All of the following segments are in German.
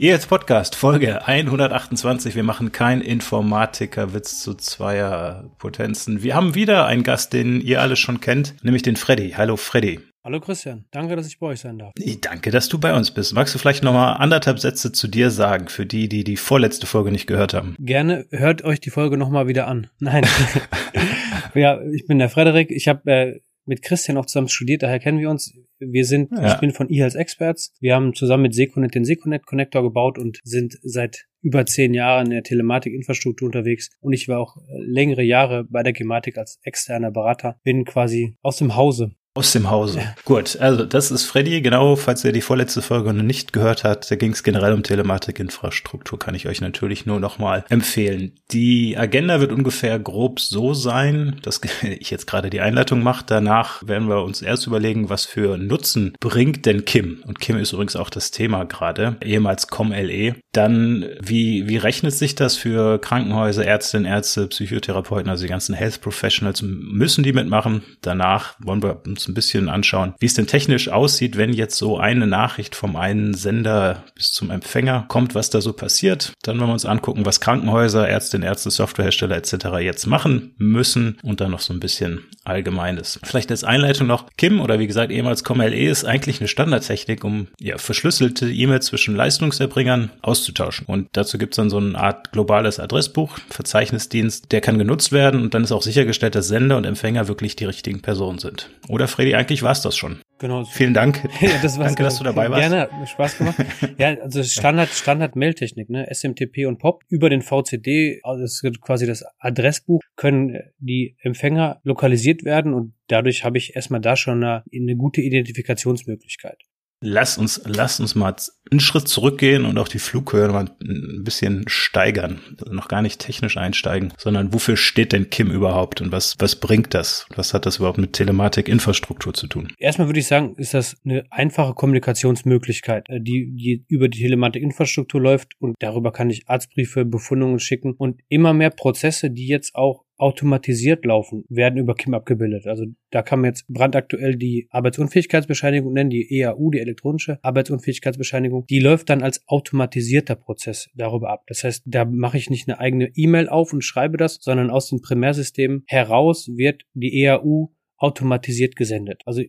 Ihr jetzt Podcast, Folge 128. Wir machen kein Informatiker-Witz zu zweier Potenzen. Wir haben wieder einen Gast, den ihr alle schon kennt, nämlich den Freddy. Hallo Freddy. Hallo Christian, danke, dass ich bei euch sein darf. Danke, dass du bei uns bist. Magst du vielleicht nochmal anderthalb Sätze zu dir sagen, für die, die die vorletzte Folge nicht gehört haben? Gerne, hört euch die Folge nochmal wieder an. Nein. ja, ich bin der Frederik. Ich habe äh, mit Christian auch zusammen studiert, daher kennen wir uns. Wir sind, Ja. ich bin von eHealth Experts. Wir haben zusammen mit Seconet den Seconet Connector gebaut und sind seit über zehn Jahren in der Telematikinfrastruktur unterwegs. Und ich war auch längere Jahre bei der Gematik als externer Berater. Bin quasi aus dem Hause. Aus dem Hause. Gut, also das ist Freddy. Genau, falls ihr die vorletzte Folge noch nicht gehört habt, da ging es generell um Telematikinfrastruktur, kann ich euch natürlich nur nochmal empfehlen. Die Agenda wird ungefähr grob so sein, dass ich jetzt gerade die Einleitung mache. Danach werden wir uns erst überlegen, was für Nutzen bringt denn Kim. Und Kim ist übrigens auch das Thema gerade, ehemals ComLE. Dann, wie, wie rechnet sich das für Krankenhäuser, Ärztinnen, Ärzte, Psychotherapeuten, also die ganzen Health Professionals, müssen die mitmachen? Danach wollen wir uns ein bisschen anschauen, wie es denn technisch aussieht, wenn jetzt so eine Nachricht vom einen Sender bis zum Empfänger kommt, was da so passiert. Dann wollen wir uns angucken, was Krankenhäuser, Ärztinnen, Ärzte, Softwarehersteller etc. jetzt machen müssen und dann noch so ein bisschen Allgemeines. Vielleicht als Einleitung noch, Kim oder wie gesagt ehemals ComLE ist eigentlich eine Standardtechnik, um ja, verschlüsselte E-Mails zwischen Leistungserbringern auszutauschen. Und dazu gibt es dann so eine Art globales Adressbuch, Verzeichnisdienst, der kann genutzt werden und dann ist auch sichergestellt, dass Sender und Empfänger wirklich die richtigen Personen sind. Oder Freddy, eigentlich war es das schon. Genau. Vielen Dank. Ja, das war's. Danke, dass du dabei warst. Gerne, Spaß gemacht. ja, also Standard, Standard Mailtechnik, ne? SMTP und POP über den VCD, also das ist quasi das Adressbuch, können die Empfänger lokalisiert werden und dadurch habe ich erstmal da schon eine, eine gute Identifikationsmöglichkeit. Lass uns, lass uns mal einen Schritt zurückgehen und auch die Flughöhe mal ein bisschen steigern. Also noch gar nicht technisch einsteigen, sondern wofür steht denn Kim überhaupt und was, was bringt das? Was hat das überhaupt mit Telematik-Infrastruktur zu tun? Erstmal würde ich sagen, ist das eine einfache Kommunikationsmöglichkeit, äh, die, die über die Telematik-Infrastruktur läuft und darüber kann ich Arztbriefe, Befundungen schicken und immer mehr Prozesse, die jetzt auch automatisiert laufen, werden über KIM abgebildet. Also da kann man jetzt brandaktuell die Arbeitsunfähigkeitsbescheinigung nennen, die EAU, die elektronische Arbeitsunfähigkeitsbescheinigung. Die läuft dann als automatisierter Prozess darüber ab. Das heißt, da mache ich nicht eine eigene E-Mail auf und schreibe das, sondern aus dem Primärsystemen heraus wird die EAU automatisiert gesendet. Also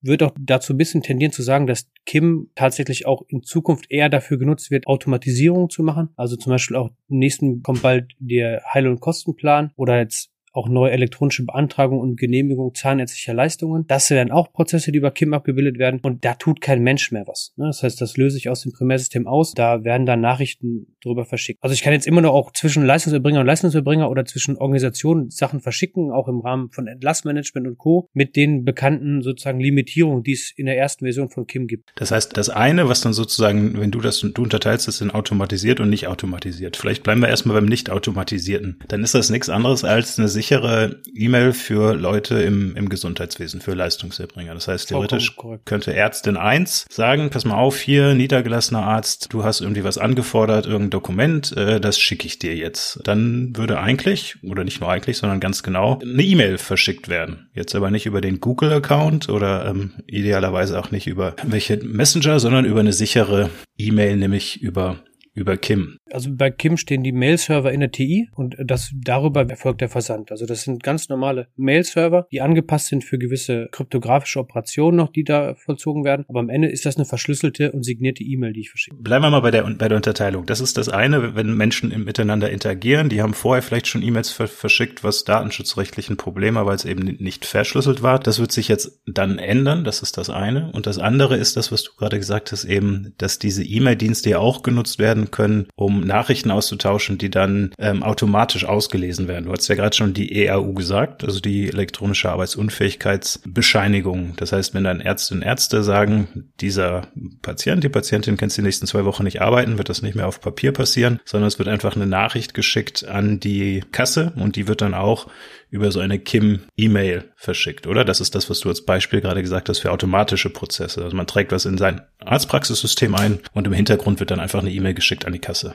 würde auch dazu ein bisschen tendieren zu sagen, dass Kim tatsächlich auch in Zukunft eher dafür genutzt wird, Automatisierung zu machen. Also zum Beispiel auch im nächsten kommt bald der Heil- und Kostenplan oder jetzt auch neue elektronische Beantragung und Genehmigung zahnärztlicher Leistungen. Das wären auch Prozesse, die über KIM abgebildet werden und da tut kein Mensch mehr was. ne? Das heißt, das löse ich aus dem Primärsystem aus. Da werden dann Nachrichten drüber verschickt. Also ich kann jetzt immer noch auch zwischen Leistungserbringer und Leistungserbringer oder zwischen Organisationen Sachen verschicken, auch im Rahmen von Entlassmanagement und Co. mit den bekannten sozusagen Limitierungen, die es in der ersten Version von KIM gibt. Das heißt, das eine, was dann sozusagen, wenn du das, du unterteilst das in automatisiert und nicht automatisiert. Vielleicht bleiben wir erstmal beim nicht automatisierten. Dann ist das nichts anderes als eine sichere E-Mail für Leute im, im Gesundheitswesen, für Leistungserbringer. Das heißt, theoretisch könnte Ärztin 1 sagen, pass mal auf, hier, niedergelassener Arzt, du hast irgendwie was angefordert, irgendein Dokument, äh, das schicke ich dir jetzt. Dann würde eigentlich, oder nicht nur eigentlich, sondern ganz genau, eine E-Mail verschickt werden. Jetzt aber nicht über den Google-Account oder ähm, idealerweise auch nicht über welche Messenger, sondern über eine sichere E-Mail, nämlich über über Kim. Also bei Kim stehen die Mail-Server in der TI und das darüber erfolgt der Versand. Also das sind ganz normale Mail-Server, die angepasst sind für gewisse kryptografische Operationen noch, die da vollzogen werden. Aber am Ende ist das eine verschlüsselte und signierte E-Mail, die ich verschicke. Bleiben wir mal bei der, bei der Unterteilung. Das ist das eine, wenn Menschen miteinander interagieren. Die haben vorher vielleicht schon E-Mails ver verschickt, was datenschutzrechtlich ein Problem war, weil es eben nicht verschlüsselt war. Das wird sich jetzt dann ändern. Das ist das eine. Und das andere ist das, was du gerade gesagt hast, eben, dass diese E-Mail-Dienste ja auch genutzt werden werden können, um Nachrichten auszutauschen, die dann ähm, automatisch ausgelesen werden. Du hast ja gerade schon die EAU gesagt, also die elektronische Arbeitsunfähigkeitsbescheinigung. Das heißt, wenn dann Ärztinnen und Ärzte sagen, dieser Patient, die Patientin kann die nächsten zwei Wochen nicht arbeiten, wird das nicht mehr auf Papier passieren, sondern es wird einfach eine Nachricht geschickt an die Kasse und die wird dann auch über so eine KIM-E-Mail verschickt, oder? Das ist das, was du als Beispiel gerade gesagt hast für automatische Prozesse. Also man trägt was in sein Arztpraxissystem ein und im Hintergrund wird dann einfach eine E-Mail geschickt an die Kasse.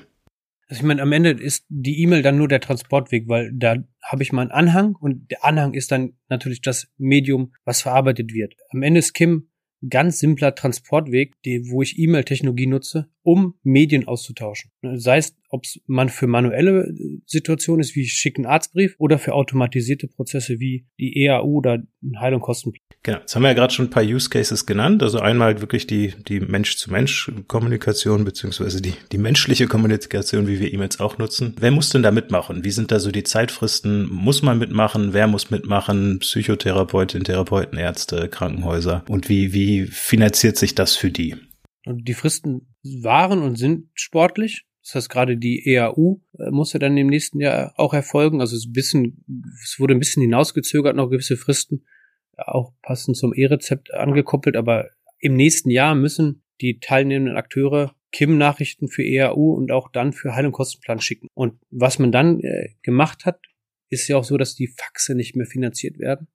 Also ich meine, am Ende ist die E-Mail dann nur der Transportweg, weil da habe ich mal einen Anhang und der Anhang ist dann natürlich das Medium, was verarbeitet wird. Am Ende ist Kim ganz simpler Transportweg, die, wo ich E-Mail-Technologie nutze, um Medien auszutauschen. Sei es, ob es man für manuelle äh, Situationen ist, wie ich schicke einen Arztbrief, oder für automatisierte Prozesse wie die EAU oder Heil- und Kostenplan. Genau, jetzt haben wir ja gerade schon ein paar Use Cases genannt. Also einmal halt wirklich die, die Mensch-zu-Mensch-Kommunikation, beziehungsweise die, die menschliche Kommunikation, wie wir E-Mails auch nutzen. Wer muss denn da mitmachen? Wie sind da so die Zeitfristen? Muss man mitmachen? Wer muss mitmachen? Psychotherapeutin, Therapeuten, Ärzte, Krankenhäuser? Und wie, wie finanziert sich das für die? Und die Fristen waren und sind sportlich. Das heißt, gerade die EAU äh, musste dann im nächsten Jahr auch erfolgen. Also es, bisschen, es wurde ein bisschen hinausgezögert, noch gewisse Fristen, auch passend zum E-Rezept angekoppelt. Aber im nächsten Jahr müssen die teilnehmenden Akteure KIM-Nachrichten für EAU und auch dann für Heil- und Kostenplan schicken. Und was man dann äh, gemacht hat, ist ja auch so, dass die Faxe nicht mehr finanziert werden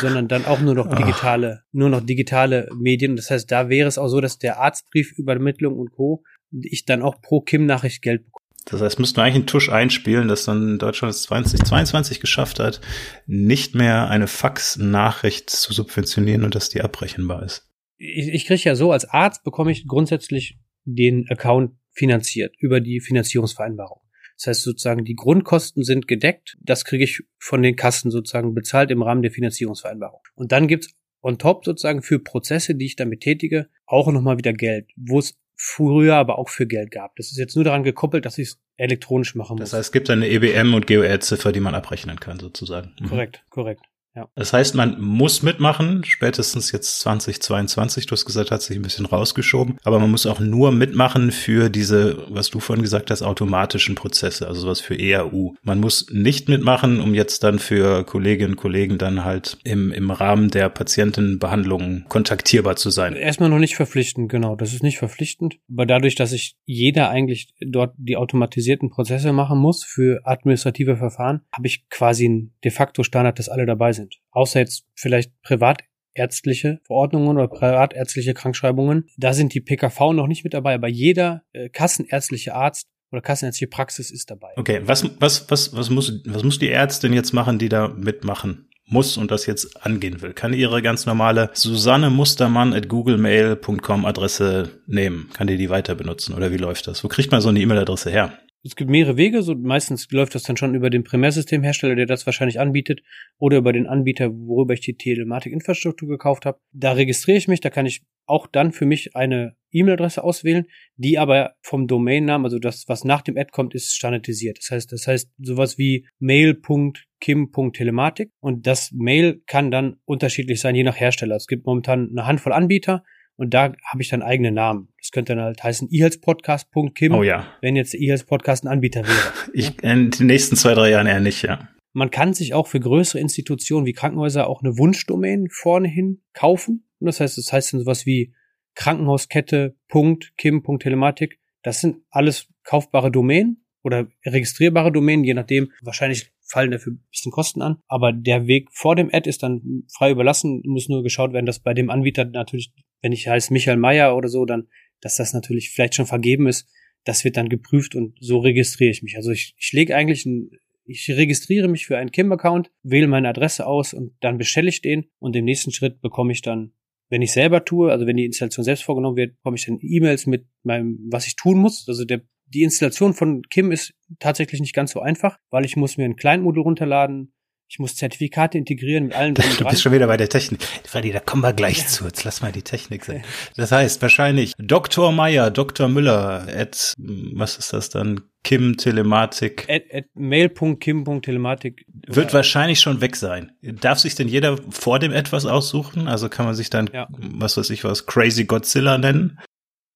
sondern dann auch nur noch ah. digitale, Ach. nur noch digitale Medien. Das heißt, da wäre es auch so, dass der Arztbrief, Übermittlung und Co. ich dann auch pro Kim-Nachricht Geld bekomme. Das heißt, müssten wir eigentlich einen Tusch einspielen, dass dann Deutschland es 2022 geschafft hat, nicht mehr eine Fax-Nachricht zu subventionieren und dass die abbrechenbar ist. Ich, ich kriege ja so, als Arzt bekomme ich grundsätzlich den Account finanziert über die Finanzierungsvereinbarung. Das heißt sozusagen, die Grundkosten sind gedeckt. Das kriege ich von den Kassen sozusagen bezahlt im Rahmen der Finanzierungsvereinbarung. Und dann gibt's on top sozusagen für Prozesse, die ich damit tätige, auch nochmal wieder Geld, wo es früher aber auch für Geld gab. Das ist jetzt nur daran gekoppelt, dass ich es elektronisch machen muss. Das heißt, es gibt eine EBM und GOR-Ziffer, die man abrechnen kann, sozusagen. Mhm. Korrekt, korrekt. Ja. Das heißt, man muss mitmachen, spätestens jetzt 2022, du hast gesagt, hat sich ein bisschen rausgeschoben, aber man muss auch nur mitmachen für diese, was du vorhin gesagt hast, automatischen Prozesse, also sowas für ERU. Man muss nicht mitmachen, um jetzt dann für Kolleginnen und Kollegen dann halt im, im Rahmen der Patientenbehandlung kontaktierbar zu sein. Erstmal noch nicht verpflichtend, genau, das ist nicht verpflichtend, aber dadurch, dass ich jeder eigentlich dort die automatisierten Prozesse machen muss für administrative Verfahren, habe ich quasi ein de facto Standard, dass alle dabei sind sind. Außer jetzt vielleicht privatärztliche Verordnungen oder privatärztliche Krankschreibungen. Da sind die PKV noch nicht mit dabei, aber jeder äh, kassenärztliche Arzt oder kassenärztliche Praxis ist dabei. Okay, was, was, was, was muss, was muss die Ärztin jetzt machen, die da mitmachen? muss und das jetzt angehen will, kann ihre ganz normale Susanne Mustermann at googlemail.com Adresse nehmen. Kann die die weiter benutzen oder wie läuft das? Wo kriegt man so eine E-Mail-Adresse her? Es gibt mehrere Wege, so meistens läuft das dann schon über den Primärsystemhersteller, der das wahrscheinlich anbietet, oder über den Anbieter, worüber ich die Telematikinfrastruktur gekauft habe. Da registriere ich mich, da kann ich auch dann für mich eine E-Mail-Adresse auswählen, die aber vom Domainnamen, also das, was nach dem Ad kommt, ist standardisiert. Das heißt, das heißt sowas wie mail.kim.telematik und das Mail kann dann unterschiedlich sein, je nach Hersteller. Es gibt momentan eine Handvoll Anbieter und da habe ich dann eigene Namen. Das könnte dann halt heißen ehealspodcast.kim, oh ja. wenn jetzt ehealspodcast ein Anbieter wäre. Ich in den nächsten zwei, drei Jahren eher nicht, ja. Man kann sich auch für größere Institutionen wie Krankenhäuser auch eine Wunschdomain vorne hin kaufen. Und das heißt, das heißt dann sowas wie Krankenhauskette.kim.telematik. Das sind alles kaufbare Domänen oder registrierbare Domänen, je nachdem. Wahrscheinlich fallen dafür ein bisschen Kosten an. Aber der Weg vor dem Ad ist dann frei überlassen, muss nur geschaut werden, dass bei dem Anbieter natürlich, wenn ich heiße Michael Meyer oder so, dann, dass das natürlich vielleicht schon vergeben ist. Das wird dann geprüft und so registriere ich mich. Also ich, ich lege eigentlich ein, ich registriere mich für einen Kim-Account, wähle meine Adresse aus und dann bestelle ich den und im nächsten Schritt bekomme ich dann wenn ich selber tue, also wenn die Installation selbst vorgenommen wird, bekomme ich dann E-Mails mit meinem, was ich tun muss. Also der die Installation von Kim ist tatsächlich nicht ganz so einfach, weil ich muss mir ein Kleinmodul runterladen, ich muss Zertifikate integrieren mit allen. Du bist schon wieder bei der Technik. Freddy, da kommen wir gleich ja. zu. Jetzt lass mal die Technik sein. Das heißt wahrscheinlich Dr. Meyer, Dr. Müller, at, was ist das dann? Kim Telematik. At, at mail.kim.telematik. Wird wahrscheinlich schon weg sein. Darf sich denn jeder vor dem etwas aussuchen? Also kann man sich dann, ja. was weiß ich was, Crazy Godzilla nennen?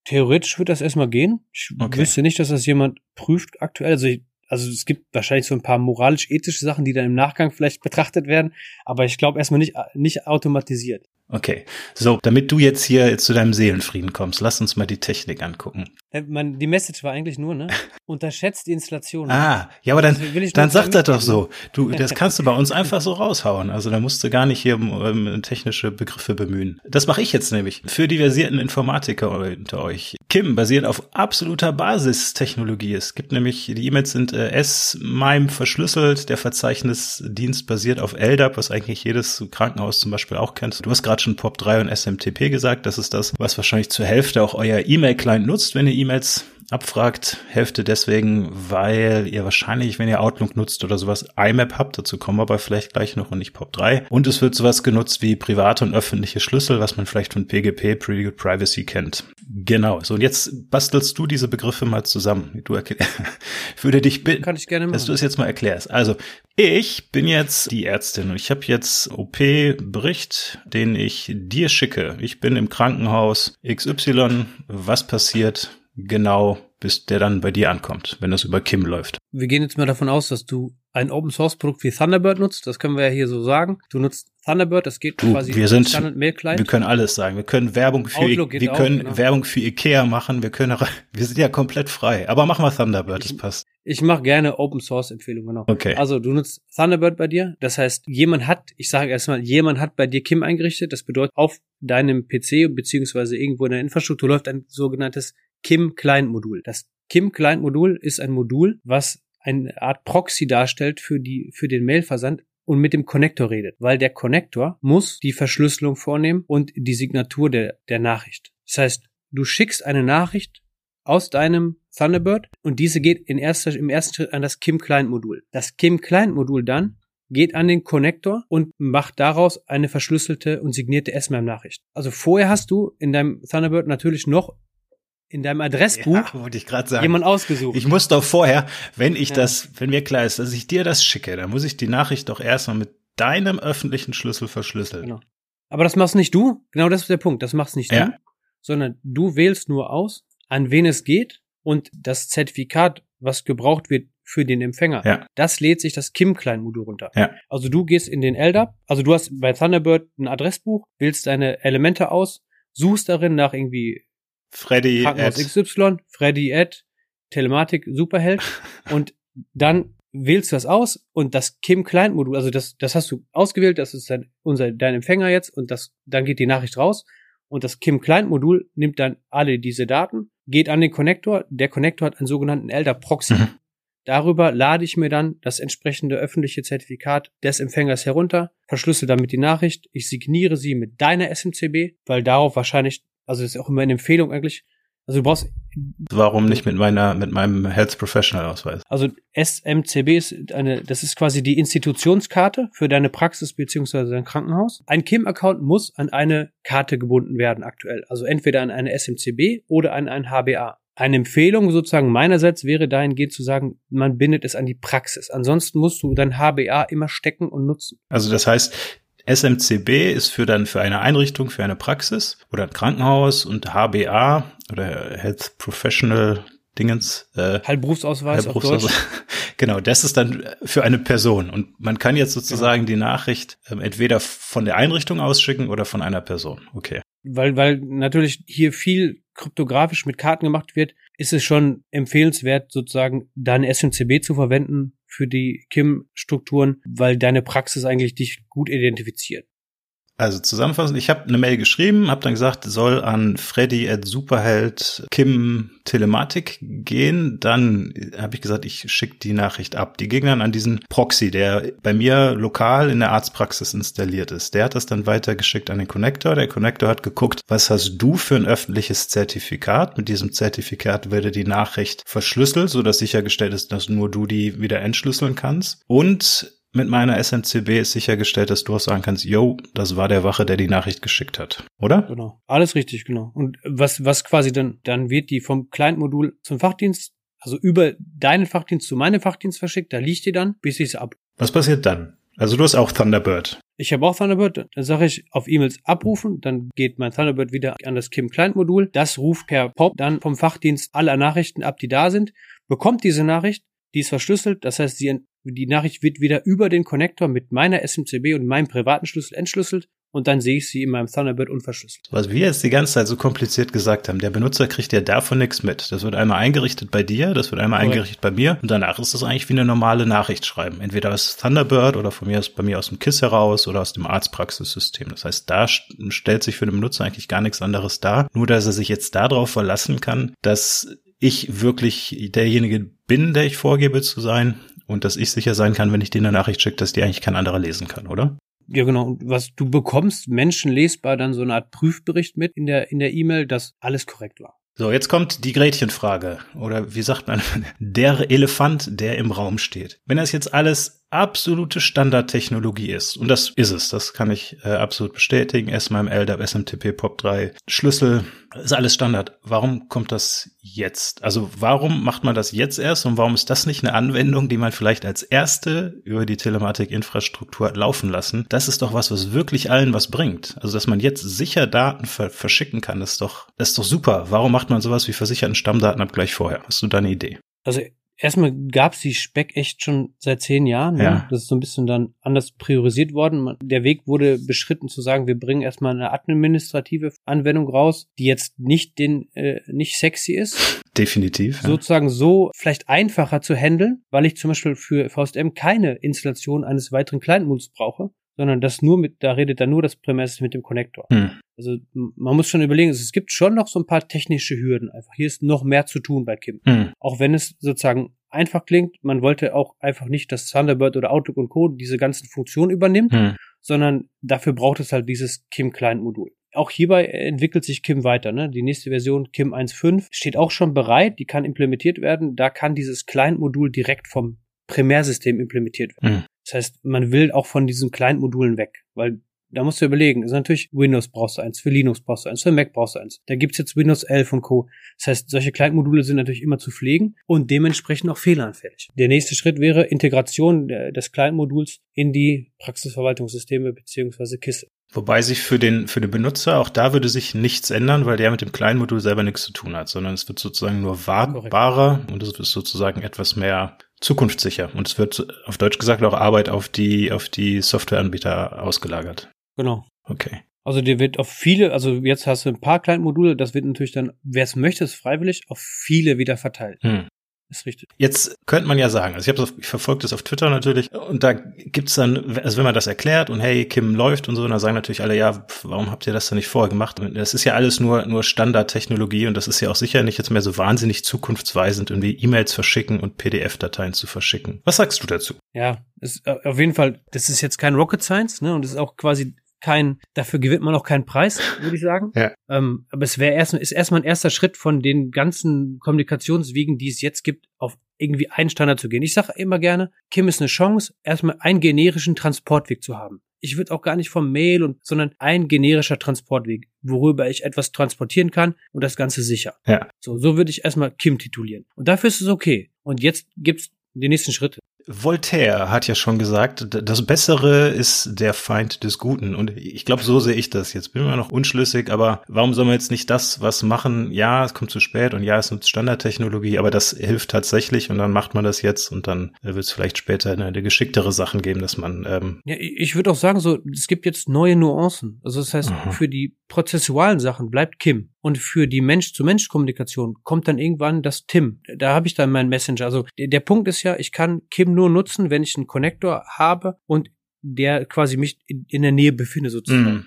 Theoretisch wird das erstmal gehen. Ich Okay. wüsste nicht, dass das jemand prüft aktuell. Also, ich, also es gibt wahrscheinlich so ein paar moralisch-ethische Sachen, die dann im Nachgang vielleicht betrachtet werden, aber ich glaube erstmal nicht, nicht automatisiert. Okay. So, damit du jetzt hier zu deinem Seelenfrieden kommst, lass uns mal die Technik angucken. Äh, Man, die Message war eigentlich nur, ne? Unterschätzt die Installation. Ah, ja, aber dann, ich dann sag das doch so. Du, das kannst du bei uns einfach so raushauen. Also da musst du gar nicht hier ähm, technische Begriffe bemühen. Das mache ich jetzt nämlich. Für die versierten Informatiker unter euch. Kim basiert auf absoluter Basistechnologie. Es gibt nämlich, die E-Mails sind äh, S-MIME verschlüsselt. Der Verzeichnisdienst basiert auf LDAP, was eigentlich jedes Krankenhaus zum Beispiel auch kennt. Du hast gerade schon POP3 und SMTP gesagt. Das ist das, was wahrscheinlich zur Hälfte auch euer E-Mail-Client nutzt, wenn ihr E-Mails abfragt. Hälfte deswegen, weil ihr wahrscheinlich, wenn ihr Outlook nutzt oder sowas, IMAP habt. Dazu kommen wir aber vielleicht gleich noch und nicht POP3. Und es wird sowas genutzt wie private und öffentliche Schlüssel, was man vielleicht von PGP, Pretty Good Privacy kennt. Genau. So, und jetzt bastelst du diese Begriffe mal zusammen. Du ich würde dich bitten, Kann ich gerne dass du es jetzt mal erklärst. Also, ich bin jetzt die Ärztin und ich habe jetzt OP-Bericht, den ich dir schicke. Ich bin im Krankenhaus XY. Was passiert genau, bis der dann bei dir ankommt, wenn das über Kim läuft? Wir gehen jetzt mal davon aus, dass du ein Open Source Produkt wie Thunderbird nutzt. Das können wir ja hier so sagen. Du nutzt Thunderbird, das geht Du, quasi wir sind- Standard Mail Client. Wir können alles sagen. Wir können Werbung für, Outlook wir auch, können genau. Werbung für Ikea machen. Wir können, wir sind ja komplett frei. Aber machen wir Thunderbird, das passt. Ich mache gerne Open Source Empfehlungen, genau. Okay. Also du nutzt Thunderbird bei dir. Das heißt, jemand hat, ich sage erstmal, jemand hat bei dir Kim eingerichtet. Das bedeutet, auf deinem PC beziehungsweise irgendwo in der Infrastruktur läuft ein sogenanntes Kim Client Modul. Das Kim Client Modul ist ein Modul, was eine Art Proxy darstellt für die, für den Mailversand und mit dem Connector redet, weil der Connector muss die Verschlüsselung vornehmen und die Signatur der, der Nachricht. Das heißt, du schickst eine Nachricht aus deinem Thunderbird und diese geht in erster, im ersten Schritt an das Kim Client Modul. Das Kim Client Modul dann geht an den Connector und macht daraus eine verschlüsselte und signierte SMAM Nachricht. Also vorher hast du in deinem Thunderbird natürlich noch in deinem Adressbuch Ja, wollte ich gerade sagen. jemand ausgesucht. Ich muss doch vorher, wenn ich Ja. das, wenn mir klar ist, dass ich dir das schicke, dann muss ich die Nachricht doch erstmal mit deinem öffentlichen Schlüssel verschlüsseln. Genau. Aber das machst nicht du. Genau das ist der Punkt. Das machst nicht Ja. du, sondern du wählst nur aus, an wen es geht und das Zertifikat, was gebraucht wird für den Empfänger. Ja. Das lädt sich das Kim-Client-Modul runter. Ja. Also du gehst in den LDAP, also du hast bei Thunderbird ein Adressbuch, wählst deine Elemente aus, suchst darin nach irgendwie Freddy Krankenhaus at, XY, Freddy at, Telematik, Superheld und dann wählst du das aus und das Kim-Client-Modul, also das, das hast du ausgewählt, das ist dein, unser, dein Empfänger jetzt und das, dann geht die Nachricht raus und das Kim-Client-Modul nimmt dann alle diese Daten, geht an den Connector, der Connector hat einen sogenannten LDAP-Proxy. Mhm. Darüber lade ich mir dann das entsprechende öffentliche Zertifikat des Empfängers herunter, verschlüssel damit die Nachricht, ich signiere sie mit deiner SMCB, weil darauf wahrscheinlich, also das ist auch immer eine Empfehlung eigentlich, also du brauchst, warum nicht mit meiner, mit meinem Health Professional Ausweis? also SMCB ist eine, das ist quasi die Institutionskarte für deine Praxis beziehungsweise dein Krankenhaus. Ein KIM-Account muss an eine Karte gebunden werden aktuell, also entweder an eine SMCB oder an ein HBA. Eine Empfehlung sozusagen meinerseits wäre dahingehend zu sagen, man bindet es an die Praxis. Ansonsten musst du dein HBA immer stecken und nutzen. Also das heißt, SMCB ist für dann für eine Einrichtung, für eine Praxis oder ein Krankenhaus und HBA oder Health Professional Dingens, äh, Berufsaus- Deutsch. Genau, das ist dann für eine Person. Und man kann jetzt sozusagen die Nachricht ähm, entweder von der Einrichtung ausschicken oder von einer Person. Okay. weil, weil natürlich hier viel kryptografisch mit Karten gemacht wird, ist es schon empfehlenswert, sozusagen deine SMCB zu verwenden für die KIM-Strukturen, weil deine Praxis eigentlich dich gut identifiziert. Also zusammenfassend, ich habe eine Mail geschrieben, habe dann gesagt, soll an Freddy at Superheld Kim Telematik gehen. Dann habe ich gesagt, ich schicke die Nachricht ab. Die ging dann an diesen Proxy, der bei mir lokal in der Arztpraxis installiert ist. Der hat das dann weitergeschickt an den Connector. Der Connector hat geguckt, was hast du für ein öffentliches Zertifikat? Mit diesem Zertifikat werde die Nachricht verschlüsselt, sodass sichergestellt ist, dass nur du die wieder entschlüsseln kannst. Und mit meiner SMCB ist sichergestellt, dass du auch sagen kannst, yo, das war der Wache, der die Nachricht geschickt hat. Oder? Genau. Alles richtig, genau. Und was, was quasi dann, dann wird die vom Client-Modul zum Fachdienst, also über deinen Fachdienst zu meinem Fachdienst verschickt, da liegt die dann, bis ich es ab. Was passiert dann? Also du hast auch Thunderbird. Ich habe auch Thunderbird, dann sage ich auf E-Mails abrufen, dann geht mein Thunderbird wieder an das Kim Client Modul. Das ruft per POP dann vom Fachdienst alle Nachrichten ab, die da sind, bekommt diese Nachricht, die ist verschlüsselt, das heißt, die, die Nachricht wird wieder über den Konnektor mit meiner SMCB und meinem privaten Schlüssel entschlüsselt und dann sehe ich sie in meinem Thunderbird unverschlüsselt. Was wir jetzt die ganze Zeit so kompliziert gesagt haben, der Benutzer kriegt ja davon nichts mit. Das wird einmal eingerichtet bei dir, das wird einmal Correct. eingerichtet bei mir und danach ist das eigentlich wie eine normale Nachricht schreiben. Entweder aus Thunderbird oder von mir aus bei mir aus dem KISS heraus oder aus dem Arztpraxissystem. Das heißt, da stellt sich für den Benutzer eigentlich gar nichts anderes dar, nur dass er sich jetzt darauf verlassen kann, dass ich wirklich derjenige bin, der ich vorgebe zu sein und dass ich sicher sein kann, wenn ich dir eine Nachricht schicke, dass die eigentlich kein anderer lesen kann, oder? Ja, genau. Und was du bekommst, menschenlesbar dann so eine Art Prüfbericht mit in der in der E-Mail, dass alles korrekt war. So, jetzt kommt die Gretchenfrage. Oder wie sagt man, der Elefant, der im Raum steht. Wenn das jetzt alles absolute Standardtechnologie ist, und das ist es, das kann ich äh, absolut bestätigen, SMM, LDAP, SMTP, POP3, Schlüssel, ist alles Standard. Warum kommt das jetzt? Also warum macht man das jetzt erst und warum ist das nicht eine Anwendung, die man vielleicht als erste über die Telematik-Infrastruktur hat laufen lassen? Das ist doch was, was wirklich allen was bringt. Also dass man jetzt sicher Daten ver verschicken kann, ist doch, das ist doch super. Warum macht man sowas wie versicherten Stammdatenabgleich vorher? Hast du da eine Idee? Also erstmal gab's die Speck echt schon seit zehn Jahren. Ne? Ja. Das ist so ein bisschen dann anders priorisiert worden. Der Weg wurde beschritten zu sagen, wir bringen erstmal eine administrative Anwendung raus, die jetzt nicht den äh, nicht sexy ist. Definitiv. Ja. Sozusagen so vielleicht einfacher zu handeln, weil ich zum Beispiel für VSM keine Installation eines weiteren Client-Moduls brauche, sondern das nur mit, da redet dann nur das Primär mit dem Connector. Hm. Also man muss schon überlegen, es gibt schon noch so ein paar technische Hürden. Einfach hier ist noch mehr zu tun bei Kim. Hm. Auch wenn es sozusagen einfach klingt, man wollte auch einfach nicht, dass Thunderbird oder Outlook und Co. diese ganzen Funktionen übernimmt, hm. sondern dafür braucht es halt dieses Kim Client Modul. Auch hierbei entwickelt sich Kim weiter. Ne? Die nächste Version, Kim 1.5, steht auch schon bereit, die kann implementiert werden. Da kann dieses Client-Modul direkt vom Primärsystem implementiert werden. Hm. Das heißt, man will auch von diesen Client-Modulen weg, weil da musst du überlegen, also natürlich Windows brauchst du eins, für Linux brauchst du eins, für Mac brauchst du eins. Da gibt's jetzt Windows 11 und Co. Das heißt, solche Client-Module sind natürlich immer zu pflegen und dementsprechend auch fehleranfällig. Der nächste Schritt wäre Integration des Client-Moduls in die Praxisverwaltungssysteme beziehungsweise KISS. Wobei sich für den, für den Benutzer, auch da würde sich nichts ändern, weil der mit dem kleinen Modul selber nichts zu tun hat, sondern es wird sozusagen nur wartbarer Korrekt. und es ist sozusagen etwas mehr zukunftssicher. Und es wird auf Deutsch gesagt auch Arbeit auf die, auf die Softwareanbieter ausgelagert. Genau. Okay. Also dir wird auf viele, also jetzt hast du ein paar kleine Module, das wird natürlich dann, wer es möchte, ist freiwillig, auf viele wieder verteilt. Hm. Ist richtig. Jetzt könnte man ja sagen, also ich habe ich verfolge das auf Twitter natürlich und da gibt's dann, also wenn man das erklärt und hey, Kim läuft und so, dann sagen natürlich alle, ja, warum habt ihr das denn nicht vorher gemacht? Das ist ja alles nur nur Standardtechnologie und das ist ja auch sicher nicht jetzt mehr so wahnsinnig zukunftsweisend, irgendwie E-Mails verschicken und PDF-Dateien zu verschicken. Was sagst du dazu? Ja, ist äh, auf jeden Fall, das ist jetzt kein Rocket Science, ne? Und es ist auch quasi kein, dafür gewinnt man auch keinen Preis, würde ich sagen. Ja. Ähm, aber es wäre erst, ist erstmal ein erster Schritt von den ganzen Kommunikationswegen, die es jetzt gibt, auf irgendwie einen Standard zu gehen. Ich sage immer gerne, Kim ist eine Chance, erstmal einen generischen Transportweg zu haben. Ich würde auch gar nicht vom Mail und, sondern ein generischer Transportweg, worüber ich etwas transportieren kann und das Ganze sicher. Ja. So, so würde ich erstmal Kim titulieren. Und dafür ist es okay. Und jetzt gibt's die nächsten Schritte. Voltaire hat ja schon gesagt, das Bessere ist der Feind des Guten. Und ich glaube, so sehe ich das jetzt. Bin immer noch unschlüssig, aber warum soll man jetzt nicht das was machen? Ja, es kommt zu spät und ja, es ist Standardtechnologie, aber das hilft tatsächlich und dann macht man das jetzt und dann wird es vielleicht später eine, eine geschicktere Sachen geben, dass man. Ähm ja, ich würde auch sagen, so es gibt jetzt neue Nuancen. Also das heißt, Aha. für die prozessualen Sachen bleibt Kim und für die Mensch-zu-Mensch-Kommunikation kommt dann irgendwann das Tim. Da habe ich dann meinen Messenger. Also der, der Punkt ist ja, ich kann Kim nur nutzen, wenn ich einen Connector habe und der quasi mich in, in der Nähe befinde sozusagen. Mm.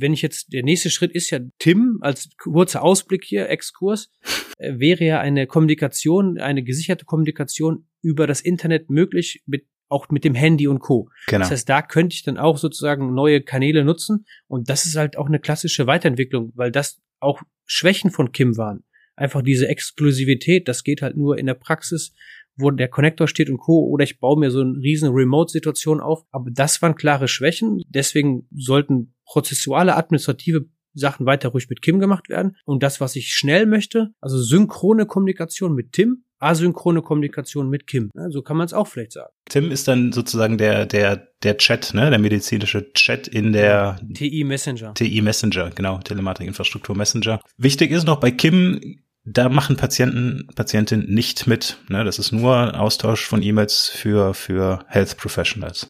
Wenn ich jetzt, der nächste Schritt ist ja Tim, als kurzer Ausblick hier, Exkurs, äh, wäre ja eine Kommunikation, eine gesicherte Kommunikation über das Internet möglich mit auch mit dem Handy und Co. Genau. Das heißt, da könnte ich dann auch sozusagen neue Kanäle nutzen und das ist halt auch eine klassische Weiterentwicklung, weil das auch Schwächen von Kim waren. Einfach diese Exklusivität, das geht halt nur in der Praxis wo der Connector steht und Co. Oder ich baue mir so eine riesen Remote-Situation auf. Aber das waren klare Schwächen. Deswegen sollten prozessuale administrative Sachen weiter ruhig mit Kim gemacht werden. Und das, was ich schnell möchte, also synchrone Kommunikation mit Tim, asynchrone Kommunikation mit Kim. Ne? So kann man es auch vielleicht sagen. Tim ist dann sozusagen der, der, der Chat, ne, der medizinische Chat in der TI Messenger. TI Messenger, genau, Telematikinfrastruktur Messenger. Wichtig ist noch bei Kim, da machen Patienten, Patientinnen nicht mit. Ne? Das ist nur Austausch von E-Mails für, für Health Professionals.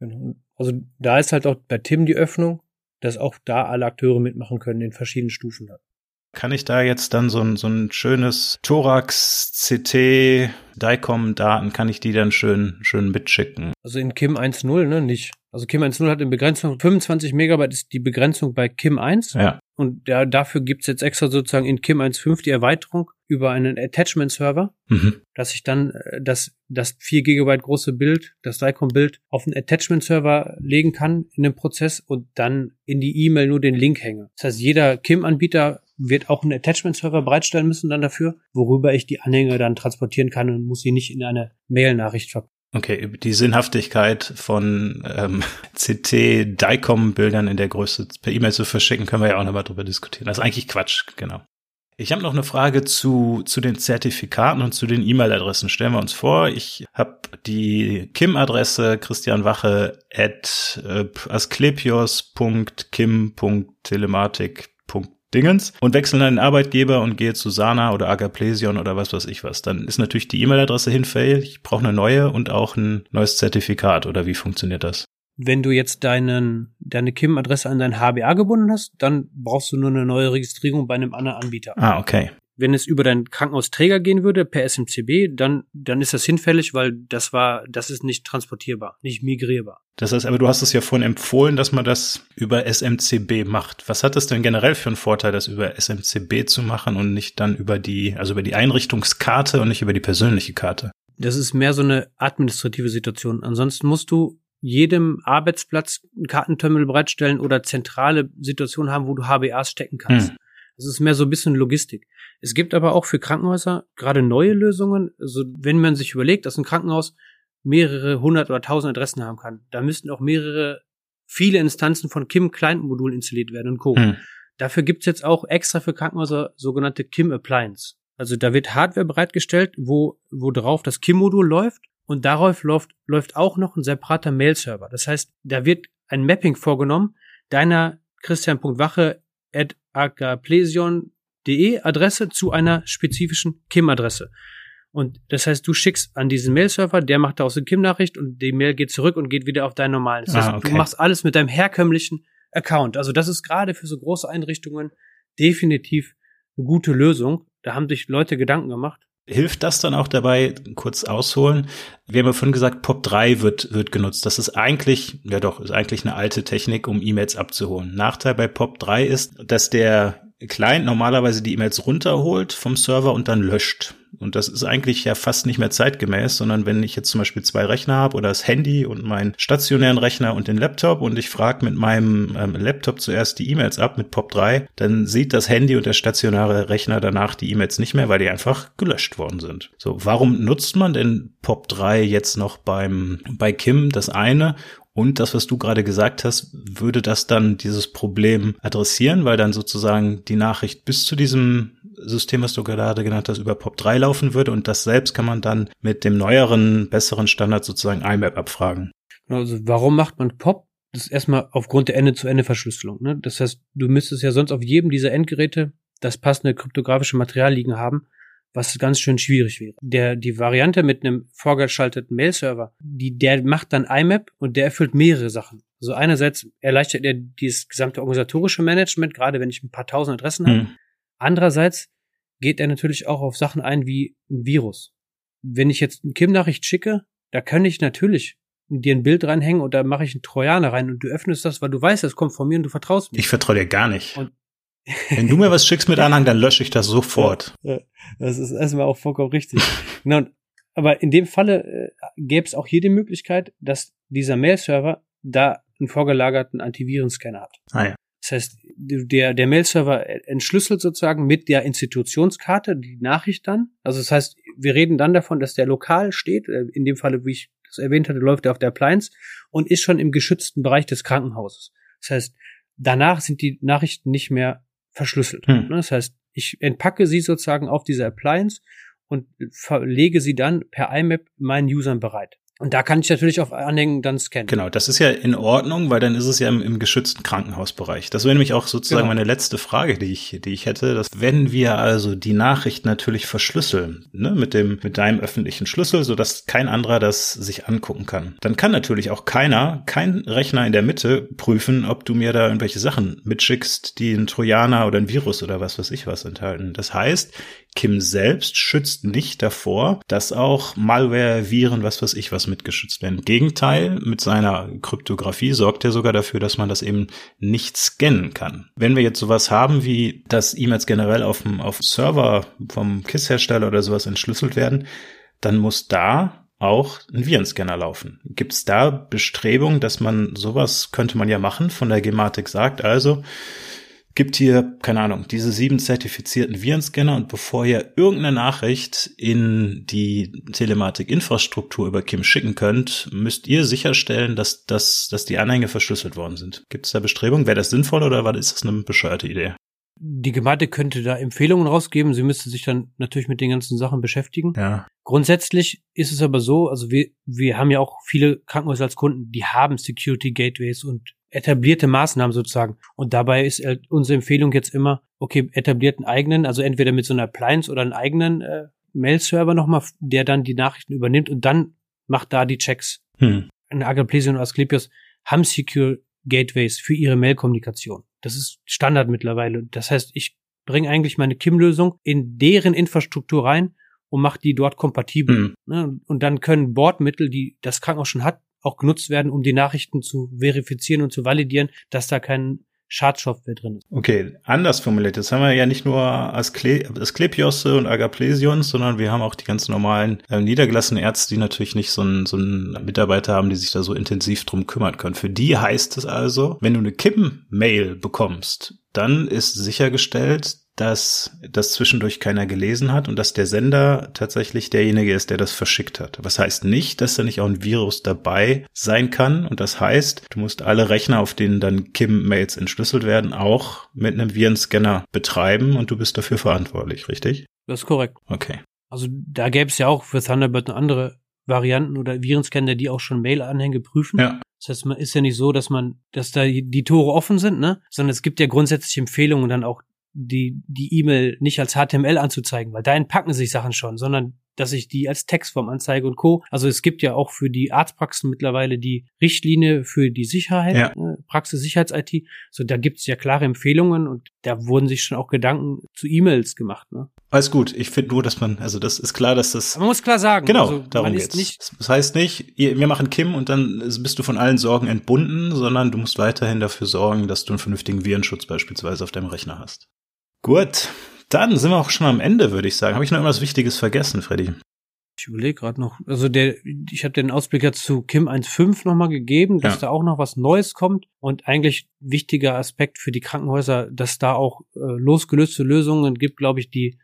Genau. Also da ist halt auch bei Tim die Öffnung, dass auch da alle Akteure mitmachen können in verschiedenen Stufen. Kann ich da jetzt dann so ein, so ein schönes Thorax, CT, DICOM-Daten, kann ich die dann schön, schön mitschicken? Also in Kim 1.0, ne, nicht. Also Kim 1.0 hat eine Begrenzung, 25 Megabyte ist die Begrenzung bei Kim 1. Ja. Und ja, dafür gibt's jetzt extra sozusagen in Kim 1.5 die Erweiterung über einen Attachment-Server, Mhm. dass ich dann äh, das, das 4 Gigabyte große Bild, das DICOM-Bild, auf einen Attachment-Server legen kann in dem Prozess und dann in die E-Mail nur den Link hänge. Das heißt, jeder Kim-Anbieter wird auch einen Attachment-Server bereitstellen müssen dann dafür, worüber ich die Anhänge dann transportieren kann und muss sie nicht in eine Mail-Nachricht verpacken. Okay, die Sinnhaftigkeit von ähm, CT-DICOM-Bildern in der Größe per E-Mail zu verschicken, können wir ja auch nochmal drüber diskutieren. Das ist eigentlich Quatsch, genau. Ich habe noch eine Frage zu, zu den Zertifikaten und zu den E-Mail-Adressen. Stellen wir uns vor, ich habe die Kim-Adresse christianwache at äh, asklepios.kim.telematik.dingens und wechsle dann den Arbeitgeber und gehe zu Sana oder Agaplesion oder was weiß ich was. Dann ist natürlich die E-Mail-Adresse hinfällig. Ich brauche eine neue und auch ein neues Zertifikat oder wie funktioniert das? Wenn du jetzt deinen, deine Kim-Adresse an dein HBA gebunden hast, dann brauchst du nur eine neue Registrierung bei einem anderen Anbieter. Ah, okay. Wenn es über deinen Krankenhausträger gehen würde, per SMCB, dann, dann ist das hinfällig, weil das war, das ist nicht transportierbar, nicht migrierbar. Das heißt, aber du hast es ja vorhin empfohlen, dass man das über SMCB macht. Was hat es denn generell für einen Vorteil, das über SMCB zu machen und nicht dann über die, also über die Einrichtungskarte und nicht über die persönliche Karte? Das ist mehr so eine administrative Situation. Ansonsten musst du jedem Arbeitsplatz ein Kartenterminal bereitstellen oder zentrale Situationen haben, wo du HBAs stecken kannst. Hm. Das ist mehr so ein bisschen Logistik. Es gibt aber auch für Krankenhäuser gerade neue Lösungen. Also wenn man sich überlegt, dass ein Krankenhaus mehrere hundert oder tausend Adressen haben kann, da müssten auch mehrere, viele Instanzen von KIM-Client-Modulen installiert werden und Co. Hm. Dafür gibt's jetzt auch extra für Krankenhäuser sogenannte KIM Appliance. Also da wird Hardware bereitgestellt, wo, wo drauf das KIM-Modul läuft und darauf läuft, läuft auch noch ein separater Mail-Server. Das heißt, da wird ein Mapping vorgenommen deiner christian.wache agaplesion.de Adresse zu einer spezifischen KIM-Adresse. Und das heißt, du schickst an diesen Mail-Server, der macht daraus eine KIM-Nachricht und die Mail geht zurück und geht wieder auf deinen normalen. Das heißt, Ah, okay. du machst alles mit deinem herkömmlichen Account. Also das ist gerade für so große Einrichtungen definitiv eine gute Lösung. Da haben sich Leute Gedanken gemacht. Hilft das dann auch dabei, kurz ausholen? Wir haben ja vorhin gesagt, POP3 wird, wird genutzt. Das ist eigentlich, ja doch, ist eigentlich eine alte Technik, um E-Mails abzuholen. Nachteil bei POP3 ist, dass der Client normalerweise die E-Mails runterholt vom Server und dann löscht. Und das ist eigentlich ja fast nicht mehr zeitgemäß, sondern wenn ich jetzt zum Beispiel zwei Rechner habe oder das Handy und meinen stationären Rechner und den Laptop und ich frage mit meinem ähm, Laptop zuerst die E-Mails ab mit POP3, dann sieht das Handy und der stationäre Rechner danach die E-Mails nicht mehr, weil die einfach gelöscht worden sind. So, warum nutzt man denn POP3 jetzt noch beim, bei Kim das eine und das, was du gerade gesagt hast, würde das dann dieses Problem adressieren, weil dann sozusagen die Nachricht bis zu diesem System, was du gerade genannt hast, über POP3 laufen würde und das selbst kann man dann mit dem neueren, besseren Standard sozusagen IMAP abfragen. Also warum macht man POP? Das ist erstmal aufgrund der Ende-zu-Ende-Verschlüsselung. Ne? Das heißt, du müsstest ja sonst auf jedem dieser Endgeräte das passende kryptografische Material liegen haben, was ganz schön schwierig wäre. Der, die Variante mit einem vorgeschalteten Mail-Server, die, der macht dann IMAP und der erfüllt mehrere Sachen. Also einerseits erleichtert er dieses gesamte organisatorische Management, gerade wenn ich ein paar tausend Adressen habe. Andererseits geht er natürlich auch auf Sachen ein wie ein Virus. Wenn ich jetzt eine Kim-Nachricht schicke, da kann ich natürlich dir ein Bild reinhängen und da mache ich einen Trojaner rein und du öffnest das, weil du weißt, das kommt von mir und du vertraust mir. Ich vertraue dir gar nicht. Und- Wenn du mir was schickst mit Anhang, dann lösche ich das sofort. Das ist erstmal auch vollkommen richtig. genau. Aber in dem Falle äh, gäbe es auch hier die Möglichkeit, dass dieser Mail-Server da einen vorgelagerten Antivirenscanner hat. Ah ja. Das heißt, der, der Mail-Server entschlüsselt sozusagen mit der Institutionskarte die Nachricht dann. Also das heißt, wir reden dann davon, dass der lokal steht, äh, in dem Falle, wie ich das erwähnt hatte, läuft er auf der Appliance und ist schon im geschützten Bereich des Krankenhauses. Das heißt, danach sind die Nachrichten nicht mehr verschlüsselt. Hm. Ne? Das heißt, ich entpacke sie sozusagen auf dieser Appliance und lege sie dann per IMAP meinen Usern bereit. Und da kann ich natürlich auf Anhängen dann scannen. Genau, das ist ja in Ordnung, weil dann ist es ja im, im geschützten Krankenhausbereich. Das wäre nämlich auch sozusagen genau. meine letzte Frage, die ich, die ich hätte. Dass wenn wir also die Nachricht natürlich verschlüsseln, ne, mit dem, mit deinem öffentlichen Schlüssel, so dass kein anderer das sich angucken kann, dann kann natürlich auch keiner, kein Rechner in der Mitte prüfen, ob du mir da irgendwelche Sachen mitschickst, die ein Trojaner oder ein Virus oder was weiß ich was enthalten. Das heißt, Kim selbst schützt nicht davor, dass auch Malware, Viren, was weiß ich was mitgeschützt werden. Im Gegenteil, mit seiner Kryptographie sorgt er sogar dafür, dass man das eben nicht scannen kann. Wenn wir jetzt sowas haben wie, dass E-Mails generell auf dem, auf Server vom KISS-Hersteller oder sowas entschlüsselt werden, dann muss da auch ein Virenscanner laufen. Gibt es da Bestrebungen, dass man sowas könnte man ja machen, von der Gematik sagt, also gibt hier, keine Ahnung, diese sieben zertifizierten Virenscanner und bevor ihr irgendeine Nachricht in die Telematik-Infrastruktur über Kim schicken könnt, müsst ihr sicherstellen, dass, dass, dass die Anhänge verschlüsselt worden sind. Gibt es da Bestrebungen? Wäre das sinnvoll oder ist das eine bescheuerte Idee? Die Gematik könnte da Empfehlungen rausgeben. Sie müsste sich dann natürlich mit den ganzen Sachen beschäftigen. Ja. Grundsätzlich ist es aber so, also wir, wir haben ja auch viele Krankenhäuser als Kunden, die haben Security Gateways und etablierte Maßnahmen sozusagen. Und dabei ist äh, unsere Empfehlung jetzt immer, okay, etablierten eigenen, also entweder mit so einer Appliance oder einen eigenen äh, Mail-Server nochmal, der dann die Nachrichten übernimmt und dann macht da die Checks. Hm. Eine Agaplesion und Asklepios haben Secure Gateways für ihre Mail-Kommunikation. Das ist Standard mittlerweile. Das heißt, ich bringe eigentlich meine KIM-Lösung in deren Infrastruktur rein und mache die dort kompatibel. Hm. Und dann können Bordmittel, die das Krankenhaus schon hat, auch genutzt werden, um die Nachrichten zu verifizieren und zu validieren, dass da kein Schadstoffware drin ist. Okay, anders formuliert. Jetzt haben wir ja nicht nur Askle Asklepiosse und Agaplesions, sondern wir haben auch die ganz normalen äh, niedergelassenen Ärzte, die natürlich nicht so einen, so Mitarbeiter haben, die sich da so intensiv drum kümmern können. Für die heißt es also, wenn du eine Kippen-Mail bekommst, dann ist sichergestellt, dass das zwischendurch keiner gelesen hat und dass der Sender tatsächlich derjenige ist, der das verschickt hat. Was heißt nicht, dass da nicht auch ein Virus dabei sein kann. Und das heißt, du musst alle Rechner, auf denen dann Kim-Mails entschlüsselt werden, auch mit einem Virenscanner betreiben und du bist dafür verantwortlich, richtig? Das ist korrekt. Okay. Also da gäbe es ja auch für Thunderbird andere Varianten oder Virenscanner, die auch schon Mail-Anhänge prüfen. Ja. Das heißt, man ist ja nicht so, dass man, dass da die Tore offen sind, ne? Sondern es gibt ja grundsätzlich Empfehlungen dann auch die die E-Mail nicht als HTML anzuzeigen, weil da entpacken sich Sachen schon, sondern dass ich die als Textform anzeige und Co. Also es gibt ja auch für die Arztpraxen mittlerweile die Richtlinie für die Sicherheit, ja. äh, Praxis Sicherheits-IT. So, da gibt es ja klare Empfehlungen und da wurden sich schon auch Gedanken zu E-Mails gemacht. Ne? Alles gut. Ich finde nur, dass man, also das ist klar, dass das. Man muss klar sagen. Genau, also, darum geht's. Nicht das heißt nicht, wir machen Kim und dann bist du von allen Sorgen entbunden, sondern du musst weiterhin dafür sorgen, dass du einen vernünftigen Virenschutz beispielsweise auf deinem Rechner hast. Gut, dann sind wir auch schon am Ende, würde ich sagen. Habe ich noch irgendwas Wichtiges vergessen, Freddy? Ich überlege gerade noch, also der, ich habe den Ausblick jetzt zu Kim 1.5 nochmal gegeben, dass ja. da auch noch was Neues kommt und eigentlich wichtiger Aspekt für die Krankenhäuser, dass da auch äh, losgelöste Lösungen gibt, glaube ich, die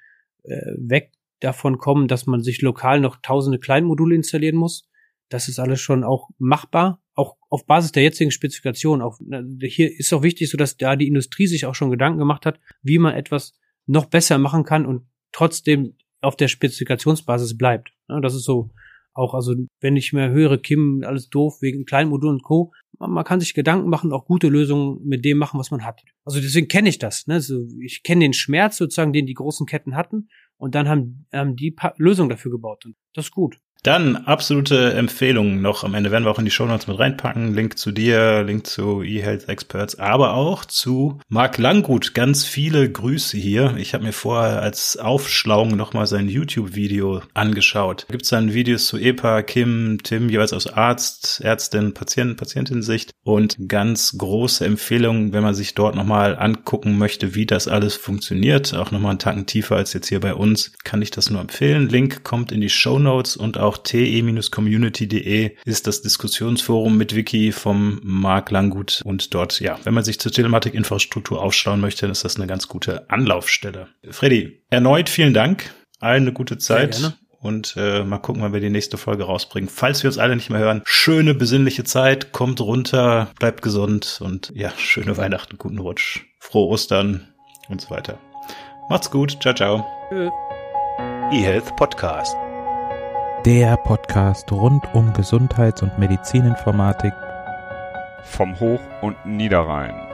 äh, weg davon kommen, dass man sich lokal noch tausende Kleinmodule installieren muss. Das ist alles schon auch machbar, auch auf Basis der jetzigen Spezifikation. Auch, hier ist auch wichtig, so dass da die Industrie sich auch schon Gedanken gemacht hat, wie man etwas noch besser machen kann und trotzdem auf der Spezifikationsbasis bleibt. Ja, das ist so auch, also wenn ich mehr höre, Kim, alles doof wegen Kleinmodulen und Co. Man, kann sich Gedanken machen, auch gute Lösungen mit dem machen, was man hat. Also deswegen kenne ich das. Ne? Also ich kenne den Schmerz sozusagen, den die großen Ketten hatten und dann haben, haben die pa Lösung dafür gebaut und das ist gut. Dann absolute Empfehlungen noch am Ende werden wir auch in die Show Notes mit reinpacken. Link zu dir, Link zu eHealth Experts, aber auch zu Marc Langgut. Ganz viele Grüße hier. Ich habe mir vorher als Aufschlauung nochmal sein YouTube-Video angeschaut. Da gibt es dann Videos zu EPA, Kim, Tim, jeweils aus Arzt, Ärztin, Patienten, Patientensicht und ganz große Empfehlungen, wenn man sich dort nochmal angucken möchte, wie das alles funktioniert. Auch nochmal einen Tacken tiefer als jetzt hier bei uns, kann ich das nur empfehlen. Link kommt in die Show Notes und auch te-community.de ist das Diskussionsforum mit Wiki vom Marc Langgut und dort, ja, wenn man sich zur Telematik-Infrastruktur aufschlauen möchte, ist das eine ganz gute Anlaufstelle. Freddy, erneut vielen Dank. Allen eine gute Zeit. Und äh, mal gucken, wann wir die nächste Folge rausbringen. Falls wir uns alle nicht mehr hören, schöne besinnliche Zeit, kommt runter, bleibt gesund und ja, schöne Weihnachten, guten Rutsch, frohe Ostern und so weiter. Macht's gut, ciao, ciao. Tschö. eHealth Podcast. Der Podcast rund um Gesundheits- und Medizininformatik vom Hoch- und Niederrhein.